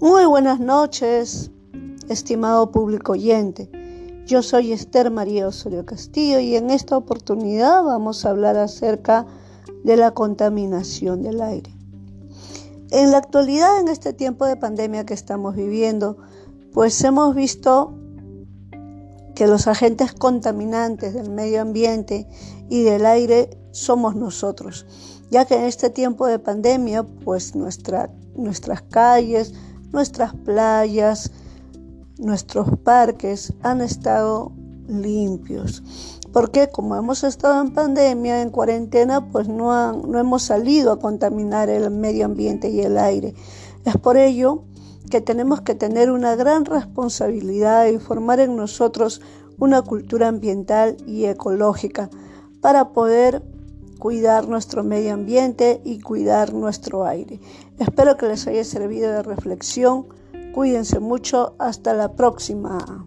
Muy buenas noches, estimado público oyente. Yo soy Esther María Osorio Castillo y en esta oportunidad vamos a hablar acerca de la contaminación del aire. En la actualidad, en este tiempo de pandemia que estamos viviendo, pues hemos visto que los agentes contaminantes del medio ambiente y del aire somos nosotros, ya que en este tiempo de pandemia, pues nuestra, nuestras calles, Nuestras playas, nuestros parques han estado limpios. Porque como hemos estado en pandemia, en cuarentena, pues no, no hemos salido a contaminar el medio ambiente y el aire. Es por ello que tenemos que tener una gran responsabilidad y formar en nosotros una cultura ambiental y ecológica para poder cuidar nuestro medio ambiente y cuidar nuestro aire. Espero que les haya servido de reflexión. Cuídense mucho. Hasta la próxima.